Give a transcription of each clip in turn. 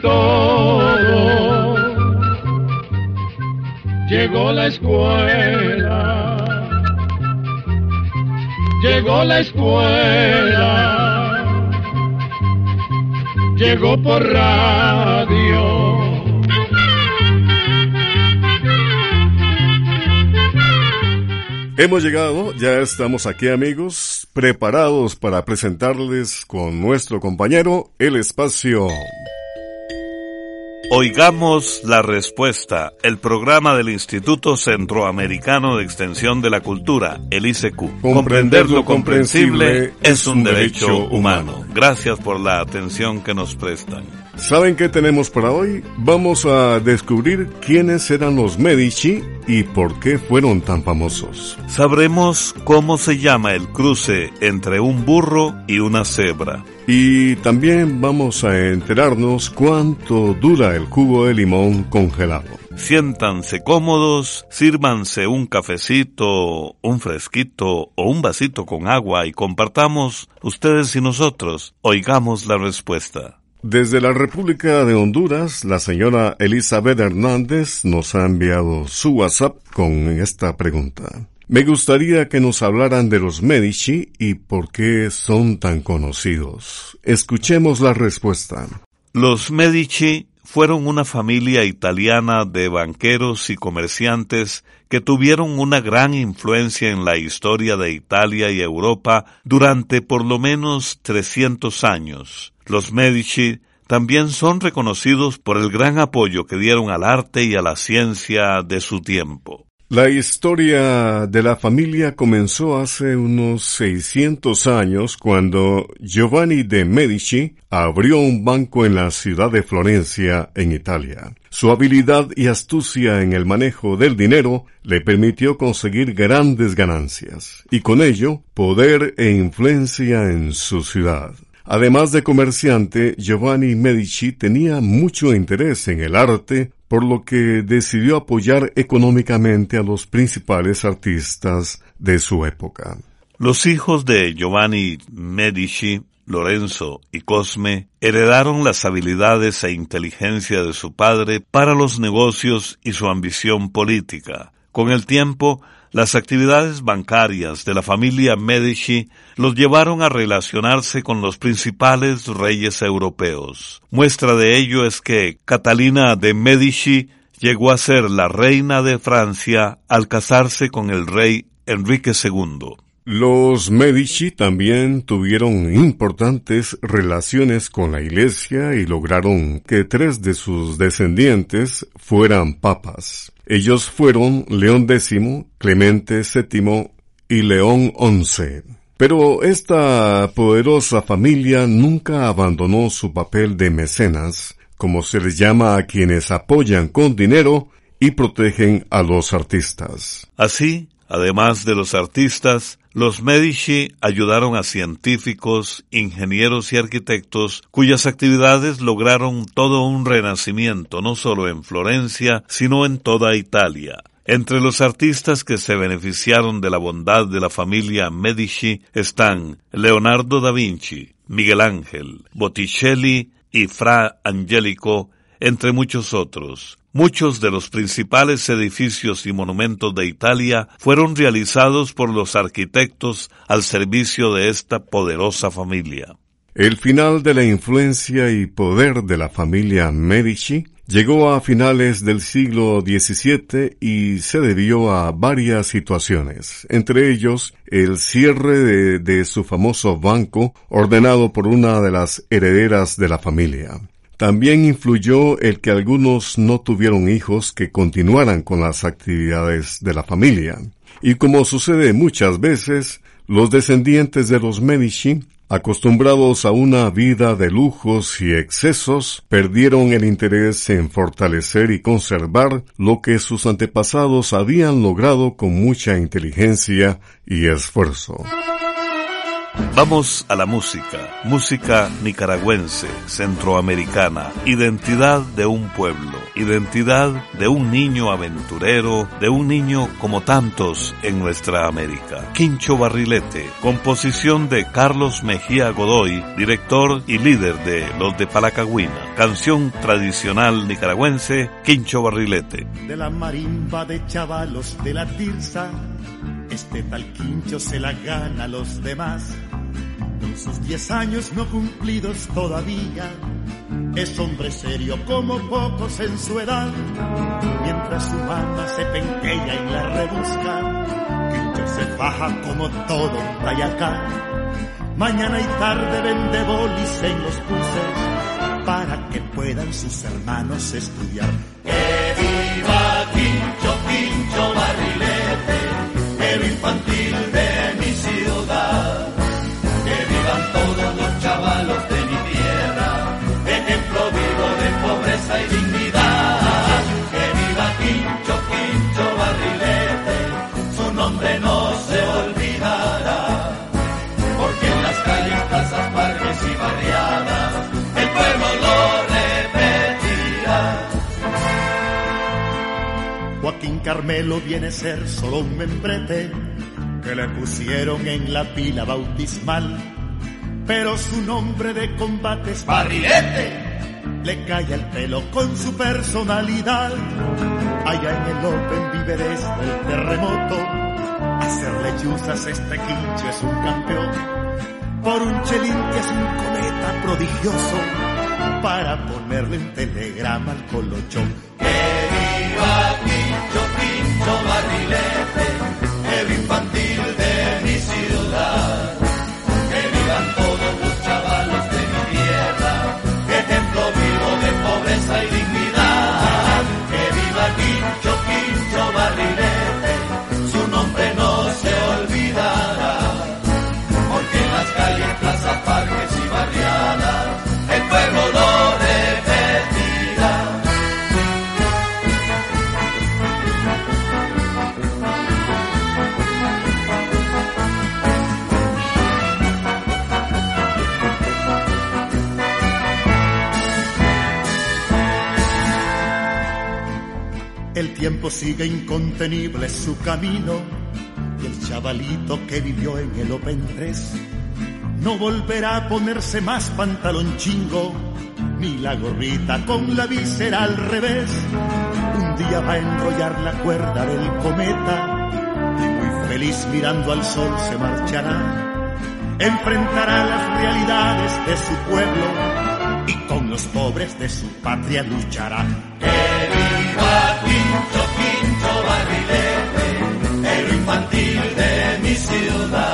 todo. Llegó la escuela, llegó la escuela, llegó por radio. Hemos llegado, ya estamos aquí amigos, preparados para presentarles con nuestro compañero el espacio Oigamos la respuesta, el programa del Instituto Centroamericano de Extensión de la Cultura, el ICQ. Comprender lo comprensible es un derecho humano. Gracias por la atención que nos prestan. ¿Saben qué tenemos para hoy? Vamos a descubrir quiénes eran los Medici y por qué fueron tan famosos. Sabremos cómo se llama el cruce entre un burro y una cebra. Y también vamos a enterarnos cuánto dura el jugo de limón congelado. Siéntanse cómodos, sírvanse un cafecito, un fresquito o un vasito con agua y compartamos ustedes y nosotros. Oigamos la respuesta. Desde la República de Honduras, la señora Elizabeth Hernández nos ha enviado su WhatsApp con esta pregunta. Me gustaría que nos hablaran de los Medici y por qué son tan conocidos. Escuchemos la respuesta. Los Medici fueron una familia italiana de banqueros y comerciantes que tuvieron una gran influencia en la historia de Italia y Europa durante por lo menos 300 años. Los Medici también son reconocidos por el gran apoyo que dieron al arte y a la ciencia de su tiempo. La historia de la familia comenzó hace unos 600 años cuando Giovanni de Medici abrió un banco en la ciudad de Florencia, en Italia. Su habilidad y astucia en el manejo del dinero le permitió conseguir grandes ganancias y con ello poder e influencia en su ciudad. Además de comerciante, Giovanni Medici tenía mucho interés en el arte, por lo que decidió apoyar económicamente a los principales artistas de su época. Los hijos de Giovanni Medici, Lorenzo y Cosme, heredaron las habilidades e inteligencia de su padre para los negocios y su ambición política. Con el tiempo, las actividades bancarias de la familia Medici los llevaron a relacionarse con los principales reyes europeos. Muestra de ello es que Catalina de Medici llegó a ser la reina de Francia al casarse con el rey Enrique II. Los Medici también tuvieron importantes relaciones con la Iglesia y lograron que tres de sus descendientes fueran papas. Ellos fueron León X, Clemente VII y León XI. Pero esta poderosa familia nunca abandonó su papel de mecenas, como se les llama a quienes apoyan con dinero y protegen a los artistas. Así, además de los artistas, los Medici ayudaron a científicos, ingenieros y arquitectos cuyas actividades lograron todo un renacimiento no solo en Florencia, sino en toda Italia. Entre los artistas que se beneficiaron de la bondad de la familia Medici están Leonardo da Vinci, Miguel Ángel, Botticelli y Fra Angelico, entre muchos otros. Muchos de los principales edificios y monumentos de Italia fueron realizados por los arquitectos al servicio de esta poderosa familia. El final de la influencia y poder de la familia Medici llegó a finales del siglo XVII y se debió a varias situaciones, entre ellos el cierre de, de su famoso banco ordenado por una de las herederas de la familia. También influyó el que algunos no tuvieron hijos que continuaran con las actividades de la familia. Y como sucede muchas veces, los descendientes de los Medici, acostumbrados a una vida de lujos y excesos, perdieron el interés en fortalecer y conservar lo que sus antepasados habían logrado con mucha inteligencia y esfuerzo. Vamos a la música, música nicaragüense, centroamericana, identidad de un pueblo, identidad de un niño aventurero, de un niño como tantos en nuestra América. Quincho Barrilete, composición de Carlos Mejía Godoy, director y líder de Los de Palacagüina, canción tradicional nicaragüense, Quincho Barrilete. De la marimba de chavalos de la tirsa, este tal Quincho se la gana a los demás con sus diez años no cumplidos todavía, es hombre serio como pocos en su edad. Mientras su mamá se penquea y la rebusca, Quinto se faja como todo un. Mañana y tarde vende bolis en los buses para que puedan sus hermanos estudiar. ¡Que viva Quincho, Quincho el infantil Carmelo viene a ser solo un membrete que le pusieron en la pila bautismal pero su nombre de combate es Barrilete. Le cae el pelo con su personalidad. Allá en el Open vive desde el terremoto. Hacerle chuzas este quincho es un campeón. Por un chelín que es un cometa prodigioso. Para ponerle un telegrama al colochón. ¡Que viva Madrid tiempo sigue incontenible su camino y el chavalito que vivió en el Open 3 no volverá a ponerse más pantalón chingo ni la gorrita con la víscera al revés. Un día va a enrollar la cuerda del cometa y muy feliz mirando al sol se marchará. Enfrentará las realidades de su pueblo y con los pobres de su patria luchará. ¡Que viva He's still alive.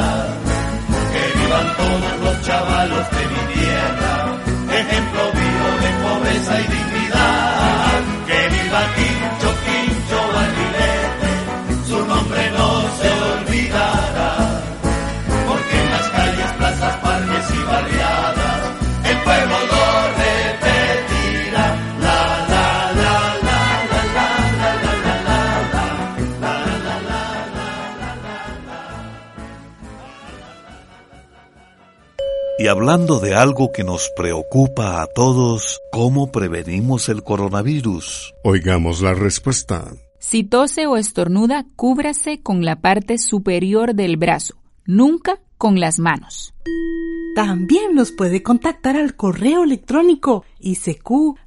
Hablando de algo que nos preocupa a todos, ¿cómo prevenimos el coronavirus? Oigamos la respuesta. Si tose o estornuda, cúbrase con la parte superior del brazo, nunca con las manos. También nos puede contactar al correo electrónico isq.org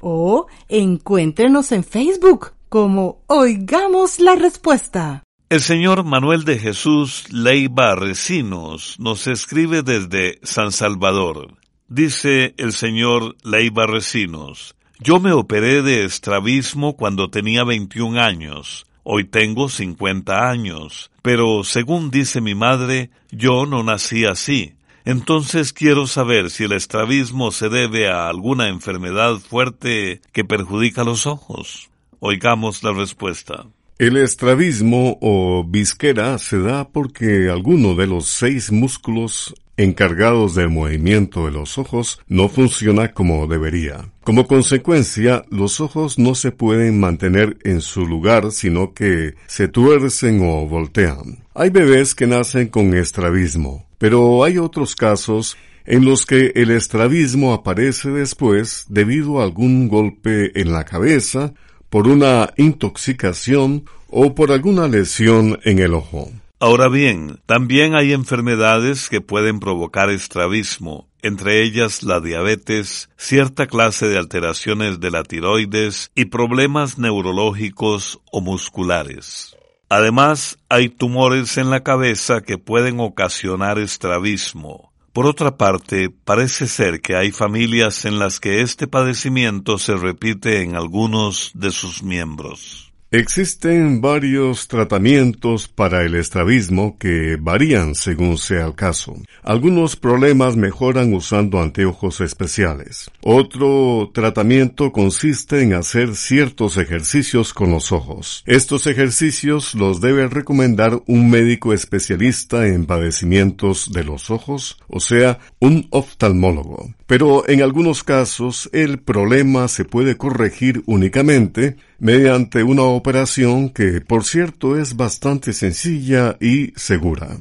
o encuéntrenos en Facebook como Oigamos la Respuesta. El señor Manuel de Jesús Leiva Recinos nos escribe desde San Salvador. Dice el señor Leiva Recinos, yo me operé de estrabismo cuando tenía 21 años. Hoy tengo 50 años, pero según dice mi madre, yo no nací así. Entonces quiero saber si el estrabismo se debe a alguna enfermedad fuerte que perjudica los ojos. Oigamos la respuesta. El estrabismo o visquera se da porque alguno de los seis músculos encargados del movimiento de los ojos no funciona como debería. Como consecuencia, los ojos no se pueden mantener en su lugar, sino que se tuercen o voltean. Hay bebés que nacen con estrabismo, pero hay otros casos en los que el estrabismo aparece después debido a algún golpe en la cabeza, por una intoxicación o por alguna lesión en el ojo. Ahora bien, también hay enfermedades que pueden provocar estrabismo, entre ellas la diabetes, cierta clase de alteraciones de la tiroides y problemas neurológicos o musculares. Además, hay tumores en la cabeza que pueden ocasionar estrabismo. Por otra parte, parece ser que hay familias en las que este padecimiento se repite en algunos de sus miembros. Existen varios tratamientos para el estrabismo que varían según sea el caso. Algunos problemas mejoran usando anteojos especiales. Otro tratamiento consiste en hacer ciertos ejercicios con los ojos. Estos ejercicios los debe recomendar un médico especialista en padecimientos de los ojos, o sea, un oftalmólogo. Pero en algunos casos el problema se puede corregir únicamente mediante una operación que, por cierto, es bastante sencilla y segura.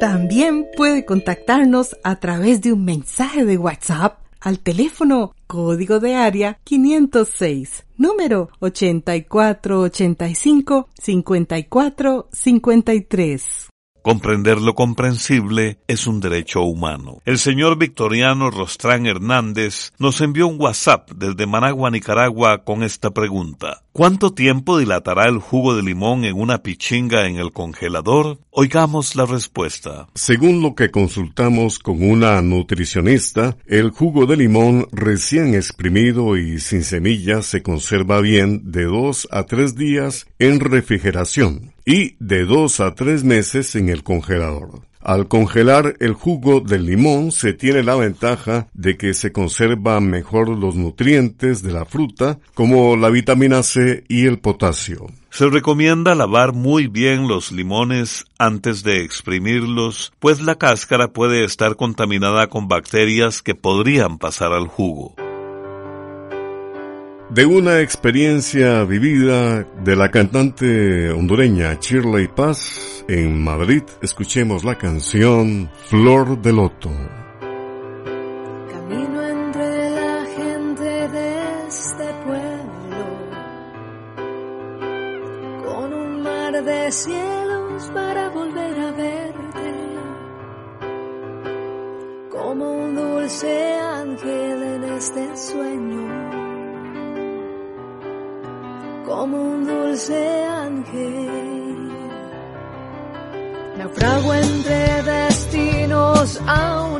También puede contactarnos a través de un mensaje de WhatsApp al teléfono código de área 506, número 8485 5453. Comprender lo comprensible es un derecho humano. El señor Victoriano Rostrán Hernández nos envió un WhatsApp desde Managua, Nicaragua, con esta pregunta. ¿Cuánto tiempo dilatará el jugo de limón en una pichinga en el congelador? Oigamos la respuesta. Según lo que consultamos con una nutricionista, el jugo de limón recién exprimido y sin semillas se conserva bien de dos a tres días en refrigeración y de dos a tres meses en el congelador. Al congelar el jugo del limón se tiene la ventaja de que se conservan mejor los nutrientes de la fruta como la vitamina C y el potasio. Se recomienda lavar muy bien los limones antes de exprimirlos, pues la cáscara puede estar contaminada con bacterias que podrían pasar al jugo. De una experiencia vivida de la cantante hondureña Shirley Paz en Madrid, escuchemos la canción Flor de Loto. Camino entre la gente de este pueblo, con un mar de cielos para volver a verte, como un dulce ángel en este sueño como un dulce ángel. Naufrago entre destinos aún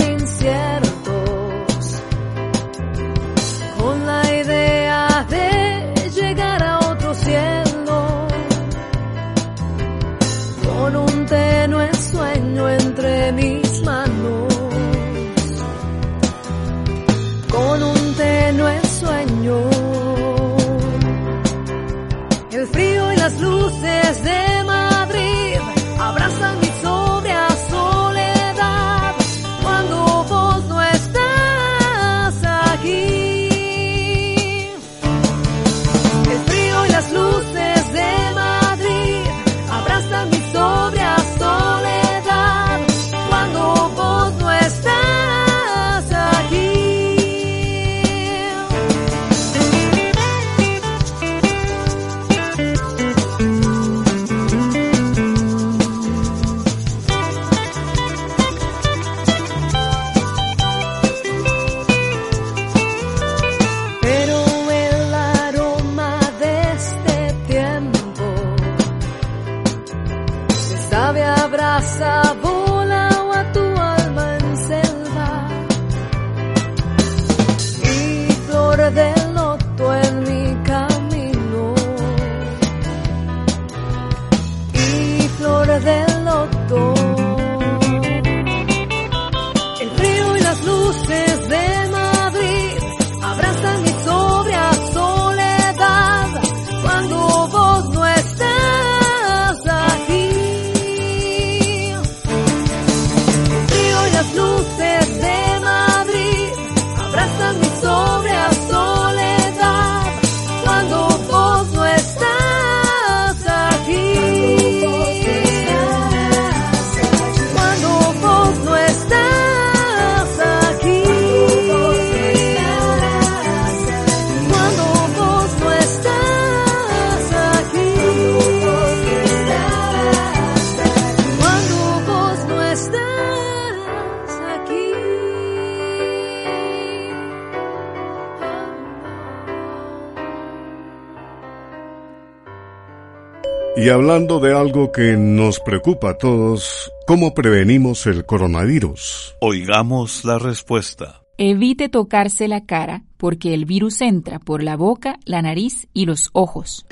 hablando de algo que nos preocupa a todos, ¿cómo prevenimos el coronavirus? Oigamos la respuesta. Evite tocarse la cara porque el virus entra por la boca, la nariz y los ojos.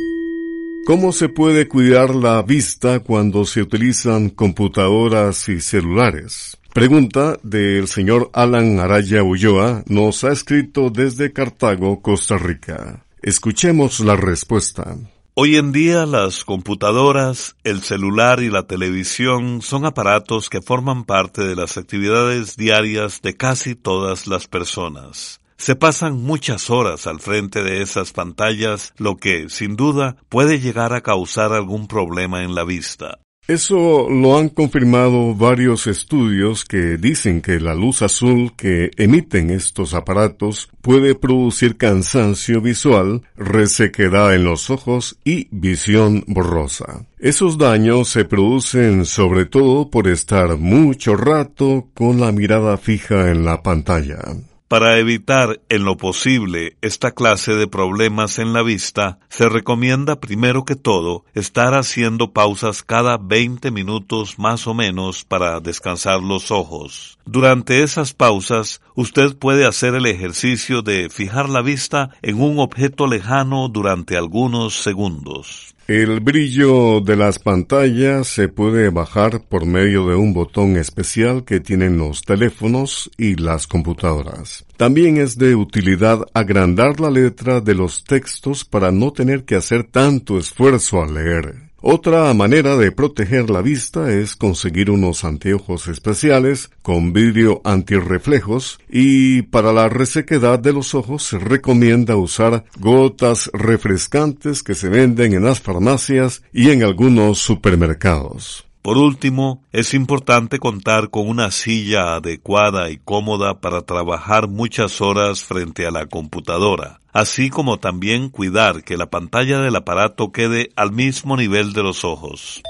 ¿Cómo se puede cuidar la vista cuando se utilizan computadoras y celulares? Pregunta del señor Alan Araya Ulloa nos ha escrito desde Cartago, Costa Rica. Escuchemos la respuesta. Hoy en día las computadoras, el celular y la televisión son aparatos que forman parte de las actividades diarias de casi todas las personas. Se pasan muchas horas al frente de esas pantallas, lo que, sin duda, puede llegar a causar algún problema en la vista. Eso lo han confirmado varios estudios que dicen que la luz azul que emiten estos aparatos puede producir cansancio visual, resequedad en los ojos y visión borrosa. Esos daños se producen sobre todo por estar mucho rato con la mirada fija en la pantalla. Para evitar en lo posible esta clase de problemas en la vista, se recomienda primero que todo estar haciendo pausas cada 20 minutos más o menos para descansar los ojos. Durante esas pausas, usted puede hacer el ejercicio de fijar la vista en un objeto lejano durante algunos segundos. El brillo de las pantallas se puede bajar por medio de un botón especial que tienen los teléfonos y las computadoras. También es de utilidad agrandar la letra de los textos para no tener que hacer tanto esfuerzo al leer. Otra manera de proteger la vista es conseguir unos anteojos especiales con vidrio antirreflejos y para la resequedad de los ojos se recomienda usar gotas refrescantes que se venden en las farmacias y en algunos supermercados. Por último, es importante contar con una silla adecuada y cómoda para trabajar muchas horas frente a la computadora, así como también cuidar que la pantalla del aparato quede al mismo nivel de los ojos.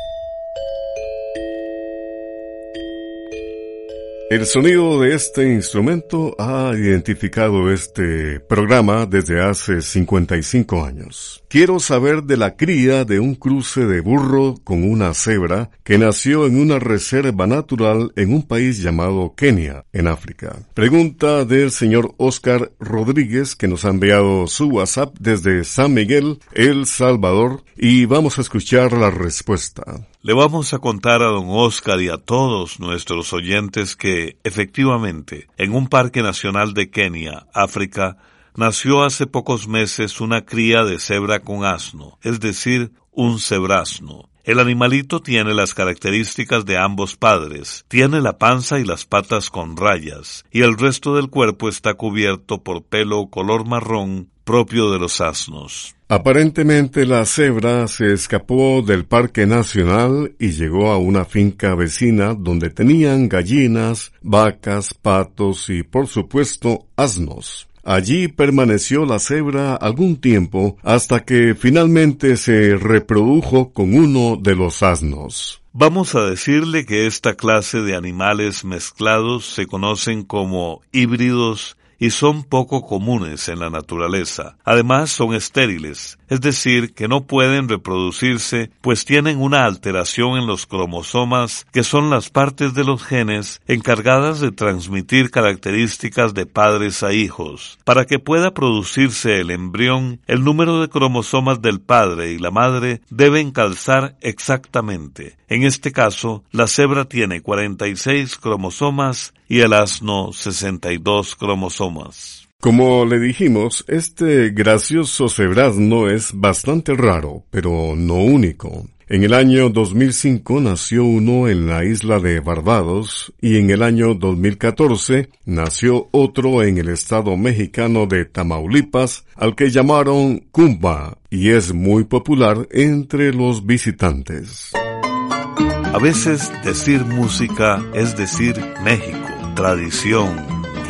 El sonido de este instrumento ha identificado este programa desde hace 55 años. Quiero saber de la cría de un cruce de burro con una cebra que nació en una reserva natural en un país llamado Kenia, en África. Pregunta del señor Oscar Rodríguez que nos ha enviado su WhatsApp desde San Miguel, El Salvador, y vamos a escuchar la respuesta. Le vamos a contar a don Oscar y a todos nuestros oyentes que, efectivamente, en un parque nacional de Kenia, África, nació hace pocos meses una cría de cebra con asno, es decir, un cebrasno. El animalito tiene las características de ambos padres, tiene la panza y las patas con rayas, y el resto del cuerpo está cubierto por pelo color marrón propio de los asnos. Aparentemente la cebra se escapó del Parque Nacional y llegó a una finca vecina donde tenían gallinas, vacas, patos y por supuesto asnos. Allí permaneció la cebra algún tiempo hasta que finalmente se reprodujo con uno de los asnos. Vamos a decirle que esta clase de animales mezclados se conocen como híbridos y son poco comunes en la naturaleza. Además son estériles, es decir, que no pueden reproducirse pues tienen una alteración en los cromosomas que son las partes de los genes encargadas de transmitir características de padres a hijos. Para que pueda producirse el embrión, el número de cromosomas del padre y la madre deben calzar exactamente. En este caso, la cebra tiene 46 cromosomas y el asno 62 cromosomas. Como le dijimos, este gracioso cebrazno es bastante raro, pero no único. En el año 2005 nació uno en la isla de Barbados y en el año 2014 nació otro en el estado mexicano de Tamaulipas al que llamaron Cumba y es muy popular entre los visitantes. A veces decir música es decir México, tradición,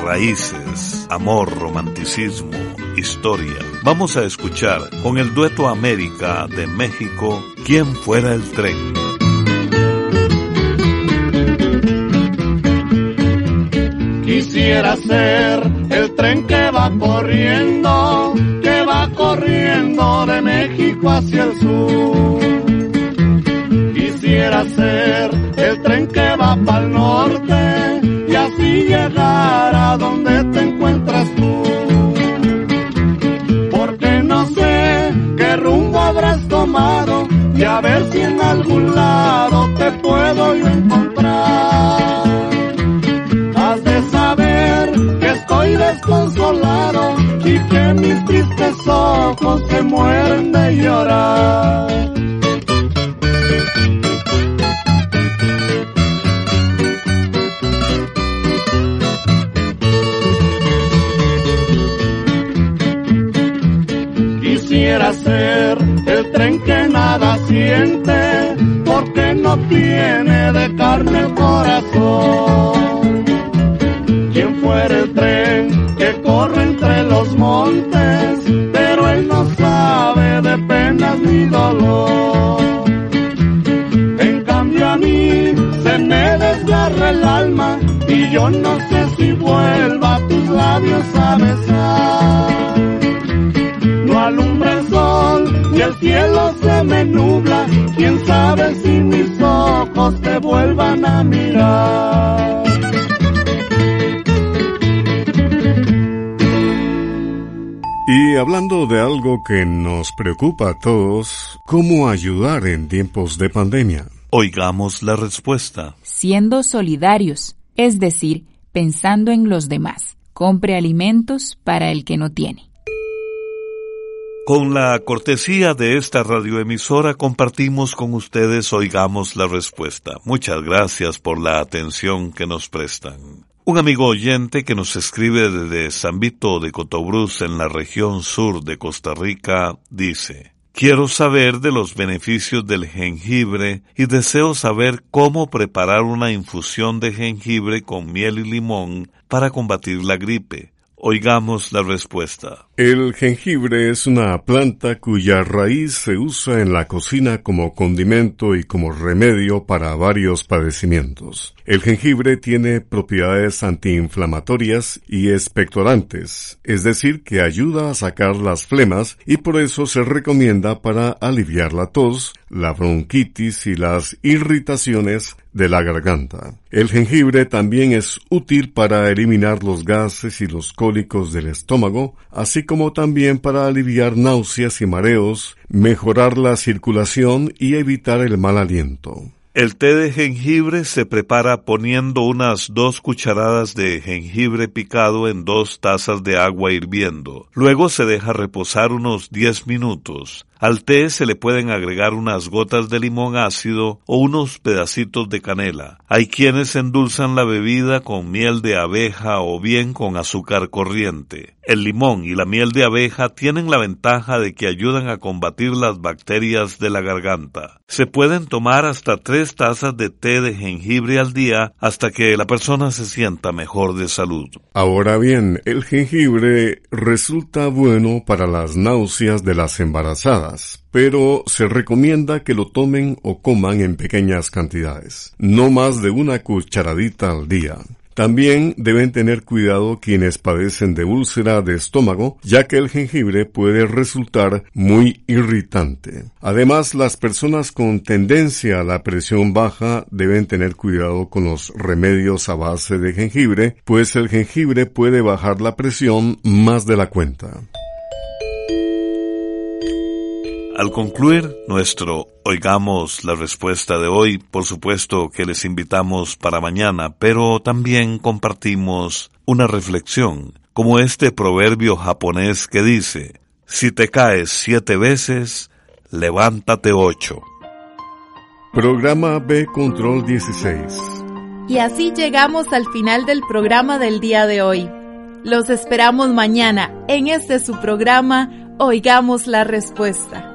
raíces, amor, romanticismo, historia. Vamos a escuchar con el dueto América de México, ¿Quién fuera el tren? Quisiera ser el tren que va corriendo, que va corriendo de México hacia el sur Quisiera ser el tren que va para el norte y llegar a donde te encuentras tú. Porque no sé qué rumbo habrás tomado y a ver si en algún lado te puedo yo encontrar. Has de saber que estoy desconsolado y que mis tristes ojos se mueren de llorar. Siente, porque no tiene de carne el corazón. Quien fuera el tren que corre entre los montes, pero él no sabe de penas ni dolor. En cambio a mí se me desgarra el alma y yo no sé si vuelva tus labios a besar no alumbra el sol y el cielo se nubla. Quién sabe si mis ojos te vuelvan a mirar. Y hablando de algo que nos preocupa a todos, ¿cómo ayudar en tiempos de pandemia? Oigamos la respuesta. Siendo solidarios, es decir, pensando en los demás. Compre alimentos para el que no tiene. Con la cortesía de esta radioemisora compartimos con ustedes Oigamos la Respuesta. Muchas gracias por la atención que nos prestan. Un amigo oyente que nos escribe desde San Vito de Cotobruz en la región sur de Costa Rica dice, Quiero saber de los beneficios del jengibre y deseo saber cómo preparar una infusión de jengibre con miel y limón para combatir la gripe. Oigamos la respuesta. El jengibre es una planta cuya raíz se usa en la cocina como condimento y como remedio para varios padecimientos. El jengibre tiene propiedades antiinflamatorias y expectorantes, es decir, que ayuda a sacar las flemas y por eso se recomienda para aliviar la tos, la bronquitis y las irritaciones de la garganta. El jengibre también es útil para eliminar los gases y los cólicos del estómago, así como también para aliviar náuseas y mareos, mejorar la circulación y evitar el mal aliento. El té de jengibre se prepara poniendo unas dos cucharadas de jengibre picado en dos tazas de agua hirviendo. Luego se deja reposar unos 10 minutos. Al té se le pueden agregar unas gotas de limón ácido o unos pedacitos de canela. Hay quienes endulzan la bebida con miel de abeja o bien con azúcar corriente. El limón y la miel de abeja tienen la ventaja de que ayudan a combatir las bacterias de la garganta. Se pueden tomar hasta tres tazas de té de jengibre al día hasta que la persona se sienta mejor de salud. Ahora bien, el jengibre resulta bueno para las náuseas de las embarazadas pero se recomienda que lo tomen o coman en pequeñas cantidades, no más de una cucharadita al día. También deben tener cuidado quienes padecen de úlcera de estómago, ya que el jengibre puede resultar muy irritante. Además, las personas con tendencia a la presión baja deben tener cuidado con los remedios a base de jengibre, pues el jengibre puede bajar la presión más de la cuenta. Al concluir nuestro Oigamos la respuesta de hoy, por supuesto que les invitamos para mañana, pero también compartimos una reflexión, como este proverbio japonés que dice, si te caes siete veces, levántate ocho. Programa B Control 16. Y así llegamos al final del programa del día de hoy. Los esperamos mañana en este su programa Oigamos la Respuesta.